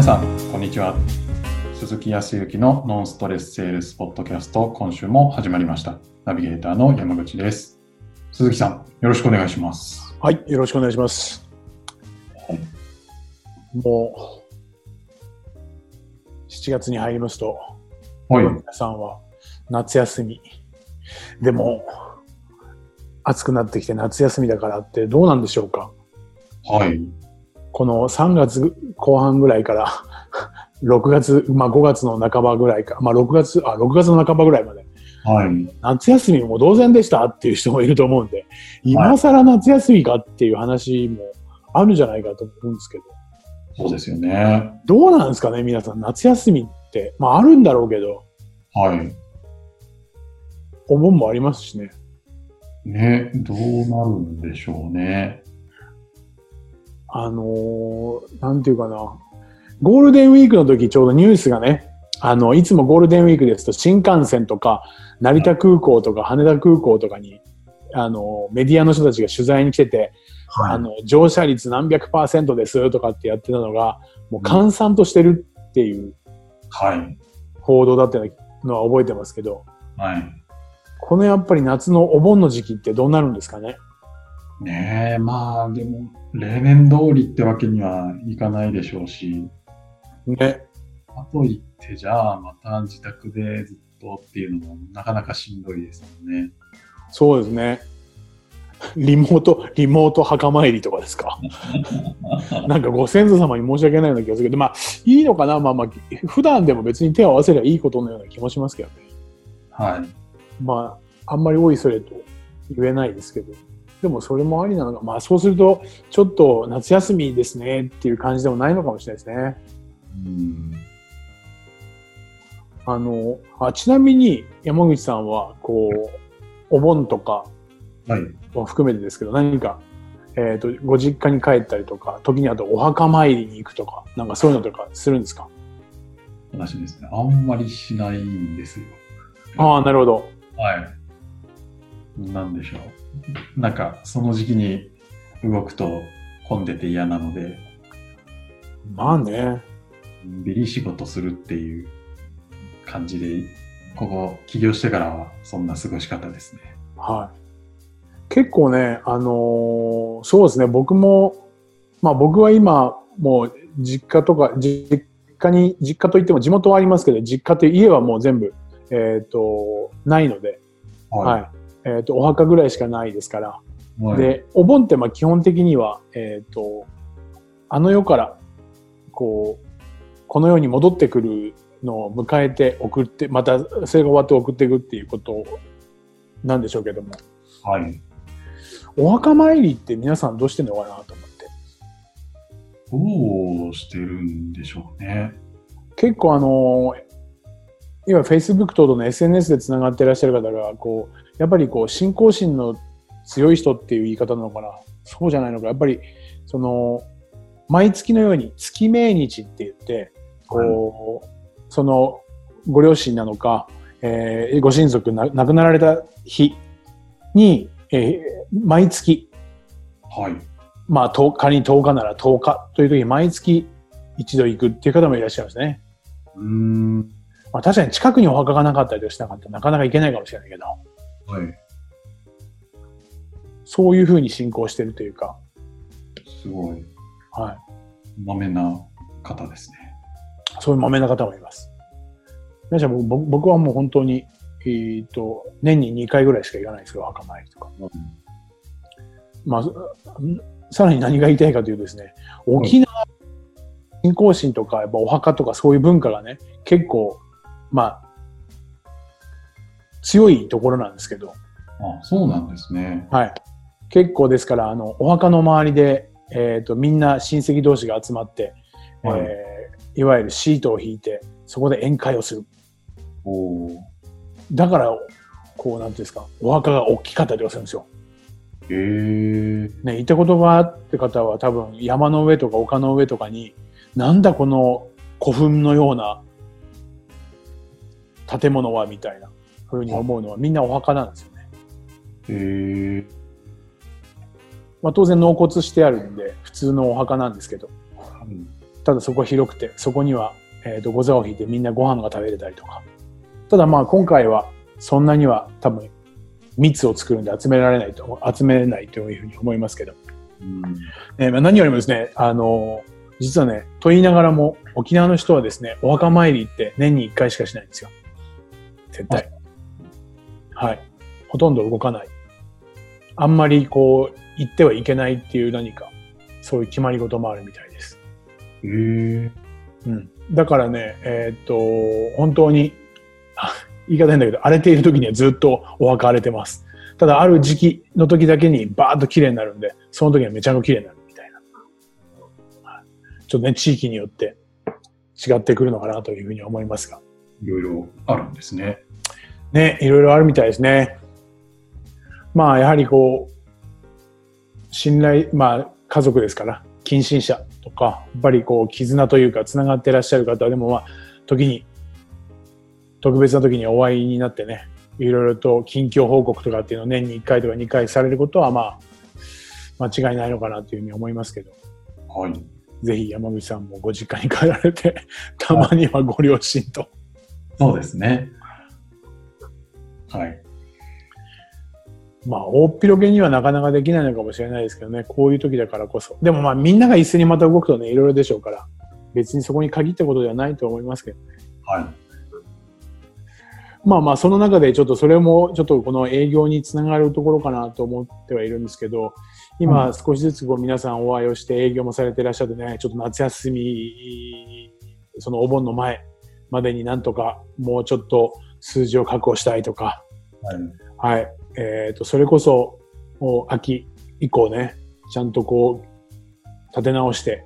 皆さん、こんにちは。鈴木康之のノンストレスセールスポッドキャスト、今週も始まりました。ナビゲーターの山口です。鈴木さん、よろしくお願いします。はい、よろしくお願いします。もう、7月に入りますと、はい。皆さんは夏休み。でも、暑くなってきて夏休みだからってどうなんでしょうか？はい。この3月後半ぐらいから 6月、まあ5月の半ばぐらいか、まあ6月、あ、6月の半ばぐらいまで、はい。夏休みも同然でしたっていう人もいると思うんで、今更夏休みかっていう話もあるんじゃないかと思うんですけど、そうですよね。どうなんですかね、皆さん。夏休みって、まああるんだろうけど、はい。お盆もありますしね。ね、どうなるんでしょうね。あのーなんていうかな。ゴールデンウィークの時ちょうどニュースがね、あの、いつもゴールデンウィークですと新幹線とか成田空港とか羽田空港とかに、あの、メディアの人たちが取材に来てて、あの、乗車率何百パーセントですとかってやってたのが、もう閑散としてるっていうはい。報道だったのは覚えてますけど、はい。このやっぱり夏のお盆の時期ってどうなるんですかね？ねえ、まあ、でも、例年通りってわけにはいかないでしょうし、ね。かといって、じゃあ、また自宅でずっとっていうのもなかなかしんどいですもんね。そうですね。リモート、リモート墓参りとかですか。なんかご先祖様に申し訳ないような気がするけど、まあ、いいのかな、まあまあ、普段でも別に手を合わせればいいことのような気もしますけどね。はい。まあ、あんまり多いそれと言えないですけど。でもそれもありなのか、まあそうすると、ちょっと夏休みですねっていう感じでもないのかもしれないですね。うん。あの、あちなみに山口さんは、こう、お盆とかはい。も含めてですけど、何か、えっ、と、ご実家に帰ったりとか、時にあとお墓参りに行くとか、なんかそういうのとかするんですか？私ですね、あんまりしないんですよ。ああ、なるほど。はい。なんでしょう。なんか、その時期に動くと混んでて嫌なので、まあね。ビリ仕事するっていう感じで、ここ起業してからはそんな過ごし方ですね。はい。結構ね、あのーそうですね、僕も、まあ僕は今、もう実家とか、実家に、実家といっても地元はありますけど、実家という家はもう全部、えっ、と、ないので、はい。えっ、と、お墓ぐらいしかないですから、はい。で、お盆ってまあ基本的には、えっ、と、あの世から、こう、この世に戻ってくるのを迎えて送って、またそれが終わって送っていくっていうことなんでしょうけども、はい。お墓参りって皆さんどうしてんのかなと思って。どうしてるんでしょうね。結構あの、今 Facebook 等々の SNS でつながっていらっしゃる方が、こう、やっぱりこう、信仰心の強い人っていう言い方なのかなそうじゃないのか。やっぱり、その、毎月のように月命日って言って、こう、その、ご両親なのか、えーご親族な亡くなられた日に、えー毎月、はい。まあ、10仮に10日なら10日という時に毎月一度行くっていう方もいらっしゃいますね。うーん。まあ、確かに近くにお墓がなかったりとかしなかったらなかなか行けないかもしれないけど、はい。そういうふうに信仰してるというか、すごい、はい。まめな方ですね。そういうまめな方もいます。皆さん僕僕はもう本当に、えっ、と、年に2回ぐらいしか行かないですけど、お墓参りとか。まあ、さらに何が言いたいかというとですね、沖縄、信仰心とか、やっぱお墓とかそういう文化がね、結構、まあ、強いところなんですけど、あ、そうなんですね。はい。結構ですから、あの、お墓の周りで、えっ、と、みんな親戚同士が集まって、はいえーいわゆるシートを引いて、そこで宴会をする。おーだから、こう、なんていうんですか、お墓が大きかったりするんですよ。へえ。ね、行ったことがあって方は多分山の上とか丘の上とかに、なんだこの古墳のような建物はみたいなふうに思うのはみんなお墓なんですよね。へえ。まあ当然納骨してあるんで普通のお墓なんですけど、ただそこ広くて、そこには、えっ、と、ご座を引いてみんなご飯が食べれたりとか。ただまあ今回はそんなには多分密を作るんで集められないと、集めれないというふうに思いますけど。うん。えーまあ何よりもですね、あのー実はね、と言いながらも、沖縄の人はですね、お墓参りって年に1回しかしないんですよ。絶対。はい。ほとんど動かない。あんまりこう、行ってはいけないっていう何か、そういう決まり事もあるみたいです。へえ。うん。だからね、えーっと、本当に、あ言い方変だけど、荒れている時にはずっとお墓荒れてます。ただ、ある時期の時だけにバーッと綺麗になるんで、その時はめちゃくちゃ綺麗になるみたいな。はいちょっとね、地域によって違ってくるのかなというふうに思いますが。いろいろあるんですね。ね、いろいろあるみたいですね。まあ、やはりこう、信頼、まあ、家族ですから、近親者とか、やっぱりこう、絆というか、つながってらっしゃる方でも、まあ、時に、特別な時にお会いになってね、いろいろと近況報告とかっていうのを年に1回とか2回されることは、まあ、間違いないのかなというふうに思いますけど、はい。ぜひ山口さんもご実家に帰られて、たまにはご両親と。そうですね。はい。まあ、大っ広げにはなかなかできないのかもしれないですけどね、こういう時だからこそ。でもまあ、みんなが一斉にまた動くとね、いろいろでしょうから、別にそこに限ったことではないと思いますけどね。はい。まあまあ、その中でちょっとそれも、ちょっとこの営業につながるところかなと思ってはいるんですけど、今少しずつこう皆さんお会いをして営業もされていらっしゃってね、ちょっと夏休み、そのお盆の前までになんとかもうちょっと数字を確保したいとか、はい。はい。えっ、と、それこそ、もう秋以降ね、ちゃんとこう、立て直して、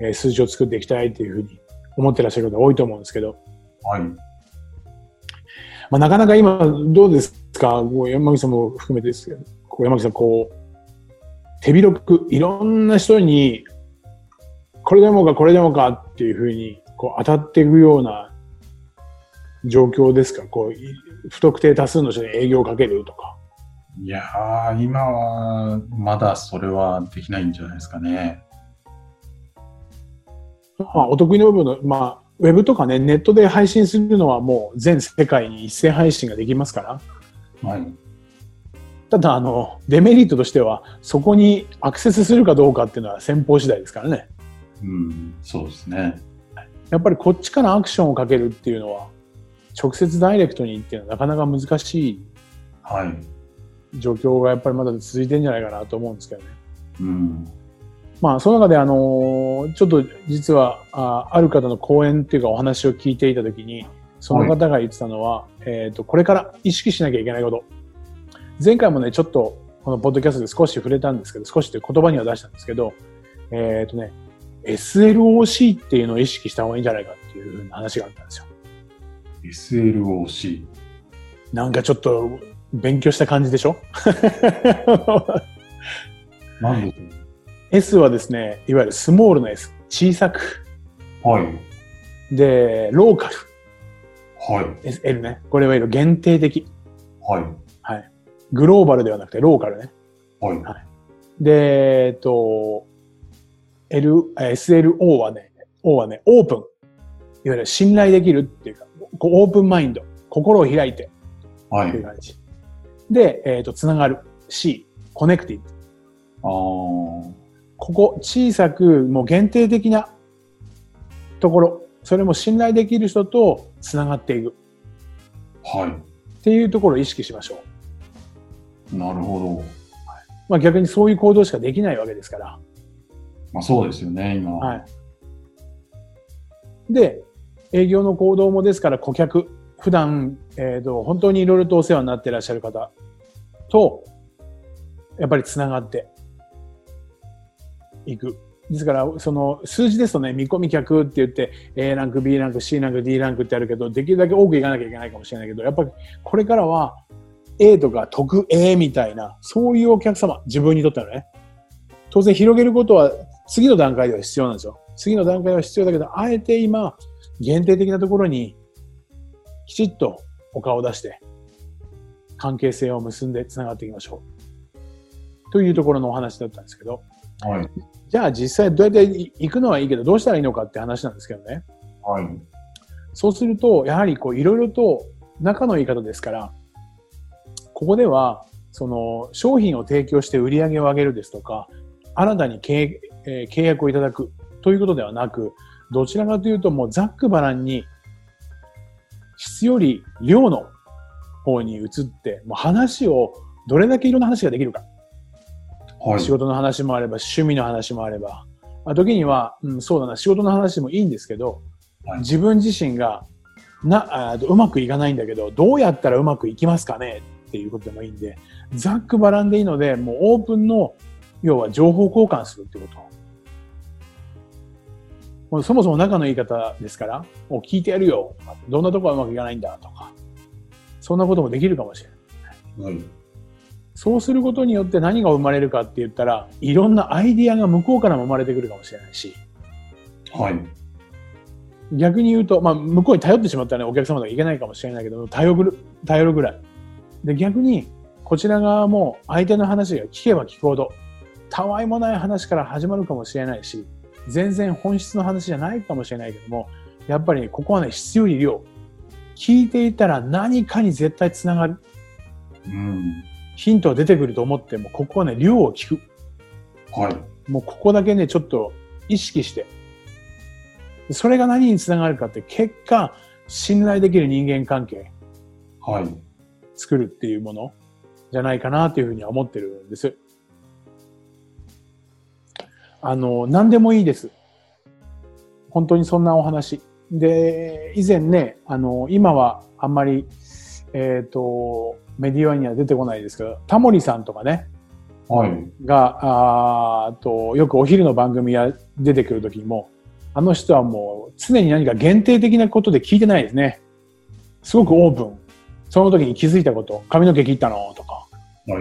えー数字を作っていきたいっていうふうに思ってらっしゃる方多いと思うんですけど、はい。まあ、なかなか今、どうですか？山口さんも含めてですけど、こう山口さん、こう、手広くいろんな人に、これでもかこれでもかっていうふうに、こう当たっていくような状況ですか？こう、い不特定多数の人に営業をかけるとか。いやー、今はまだそれはできないんじゃないですかね。まあ、お得意の部分の、まあ、ウェブとかね、ネットで配信するのはもう全世界に一斉配信ができますから。はい。ただ、あの、デメリットとしては、そこにアクセスするかどうかっていうのは先方次第ですからね。うん、そうですね。やっぱりこっちからアクションをかけるっていうのは、直接ダイレクトにっていうのはなかなか難しいはい。状況がやっぱりまだ続いてるんじゃないかなと思うんですけどね。うん。まあ、その中で、あのーちょっと実はあ、ある方の講演っていうかお話を聞いていたときに、その方が言ってたのは、えっ、と、これから意識しなきゃいけないこと。前回もね、ちょっとこのポッドキャストで少し触れたんですけど、少しという言葉には出したんですけど、えっ、とね、SLOC っていうのを意識した方がいいんじゃないかっていう話があったんですよ。SLOC。なんかちょっと勉強した感じでしょ？なんでし ?S はですね、いわゆるスモールの S。小さく。はい。で、ローカル。はい。S L ね。これはいわゆる限定的。はい。はい。グローバルではなくてローカルね。はい。で、えっと、L、え SLO はね、O はね、オープン。いわゆる信頼できるっていうか、こうオープンマインド。心を開いてはい。っていう感じ。で、えっ、と、つながる。C、コネクティあブ。ー。ここ、小さく、もう限定的なところ、それも信頼できる人とつながっていくはっていうところを意識しましょう。い。なるほど。まあ逆にそういう行動しかできないわけですから。まあそうですよね、今。はい。で、営業の行動もですから顧客、普段、えっ、と、本当にいろいろとお世話になっていらっしゃる方と、やっぱりつながっていく。ですから、その数字ですとね、見込み客って言って、A ランク、B ランク、C ランク、D ランクってあるけど、できるだけ多くいかなきゃいけないかもしれないけど、やっぱりこれからは A とか特 A みたいな、そういうお客様、自分にとってのね、当然広げることは次の段階では必要なんですよ。次の段階は必要だけど、あえて今、限定的なところにきちっとお顔を出して、関係性を結んで繋がっていきましょう。というところのお話だったんですけど、はい。じゃあ実際どうやって行くのはいいけど、どうしたらいいのかって話なんですけどね。はい。そうすると、やはりこういろいろと仲の言い方ですから、ここでは、その商品を提供して売り上げを上げるですとか、新たに契,、えー契約をいただくということではなく、どちらかというともうざっくばらんに質より量の方に移って、もう話をどれだけいろんな話ができるか。はい。仕事の話もあれば、趣味の話もあれば、まあ、時には、うん、そうだな、仕事の話もいいんですけど、はい自分自身がなあうまくいかないんだけど、どうやったらうまくいきますかねっていうことでもいいんで、ざっくばらんでいいので、もうオープンの、要は情報交換するってこと。もうそもそも仲の言い方ですから、もう聞いてやるよ。どんなところはうまくいかないんだとか、そんなこともできるかもしれない。はい。そうすることによって何が生まれるかって言ったら、いろんなアイディアが向こうからも生まれてくるかもしれないし、はい。逆に言うと、まあ、向こうに頼ってしまったら、ね、お客様がいけないかもしれないけど、頼る、頼るぐらい。で、逆に、こちら側も相手の話が聞けば聞くほど、たわいもない話から始まるかもしれないし、全然本質の話じゃないかもしれないけども、やっぱり、ね、ここはね、質より量。聞いていたら何かに絶対つながる。うん。ヒントが出てくると思っても、ここはね、量を聞く。はい。もうここだけね、ちょっと意識して。それが何につながるかって、結果、信頼できる人間関係はい。作るっていうものじゃないかなというふうには思ってるんです。あの、何でもいいです。本当にそんなお話。で、以前ね、あの、今はあんまり、えっ、と、メディアには出てこないですけど、タモリさんとかね、はい。が、あと、よくお昼の番組が出てくるときも、あの人はもう常に何か限定的なことで聞いてないですね。すごくオープン。その時に気づいたこと、髪の毛切ったのとか。は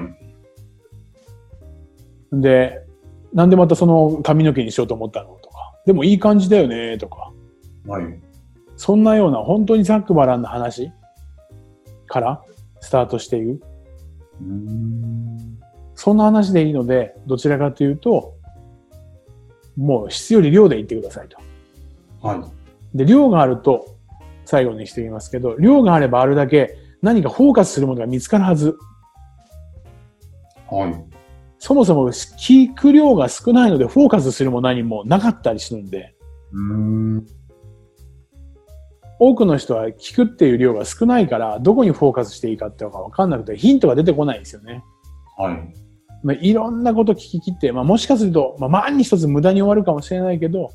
い。で、なんでまたその髪の毛にしようと思ったのとか。でもいい感じだよねとか。はい。そんなような本当にざっくばらんな話からスタートしていく。うーん。そんな話でいいので、どちらかというと、もう質より量で言ってくださいと。はい。で、量があると、最後にしてみますけど、量があればあるだけ何かフォーカスするものが見つかるはず。はい。そもそも聞く量が少ないのでフォーカスするも何もなかったりするんで、うーん。多くの人は聞くっていう量が少ないから、どこにフォーカスしていいかっていうのがわかんなくて、ヒントが出てこないんですよね。はい。まあ、いろんなこと聞き切って、まあ、もしかすると、まあ、万に一つ無駄に終わるかもしれないけど、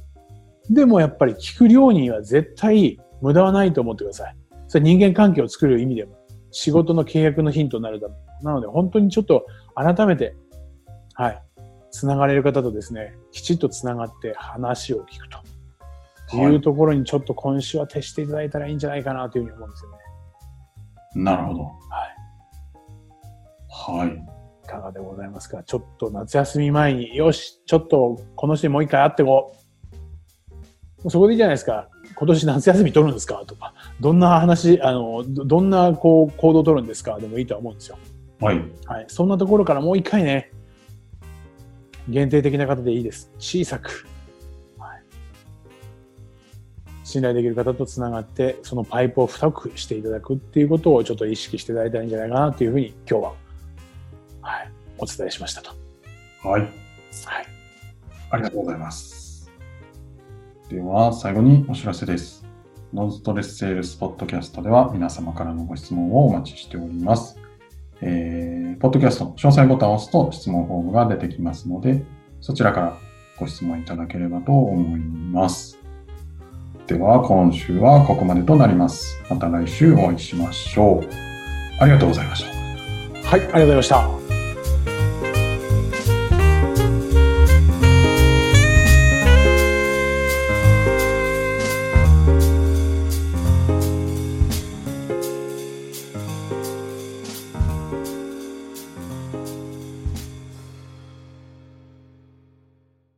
でもやっぱり聞く量には絶対無駄はないと思ってください。それ人間関係を作る意味でも、仕事の契約のヒントになるため。なので本当にちょっと改めて、はい、つながれる方とですね、きちっとつながって話を聞くと。はいいうところにちょっと今週は徹していただいたらいいんじゃないかなというふうに思うんですよね。なるほど。はい。はい。いかがでございますか？ちょっと夏休み前に、よし、ちょっとこの人にもう一回会ってこう。もうそこでいいじゃないですか。今年夏休み取るんですか？とか、どんな話、あの、どどんなこう行動を取るんですか？でもいいとは思うんですよ。はい。はい。そんなところからもう一回ね、限定的な方でいいです。小さく。はい。信頼できる方とつながって、そのパイプを太くしていただくっていうことをちょっと意識していただいたらいいんじゃないかなというふうに今日は、はい、お伝えしましたと。はい。はい。ありがとうございます。では、最後にお知らせです。ノンストレスセールスポッドキャストでは皆様からのご質問をお待ちしております。えー、ポッドキャスト詳細ボタンを押すと質問フォームが出てきますので、そちらからご質問いただければと思います。では、今週はここまでとなります。また来週お会いしましょう。ありがとうございました。はい、ありがとうございました。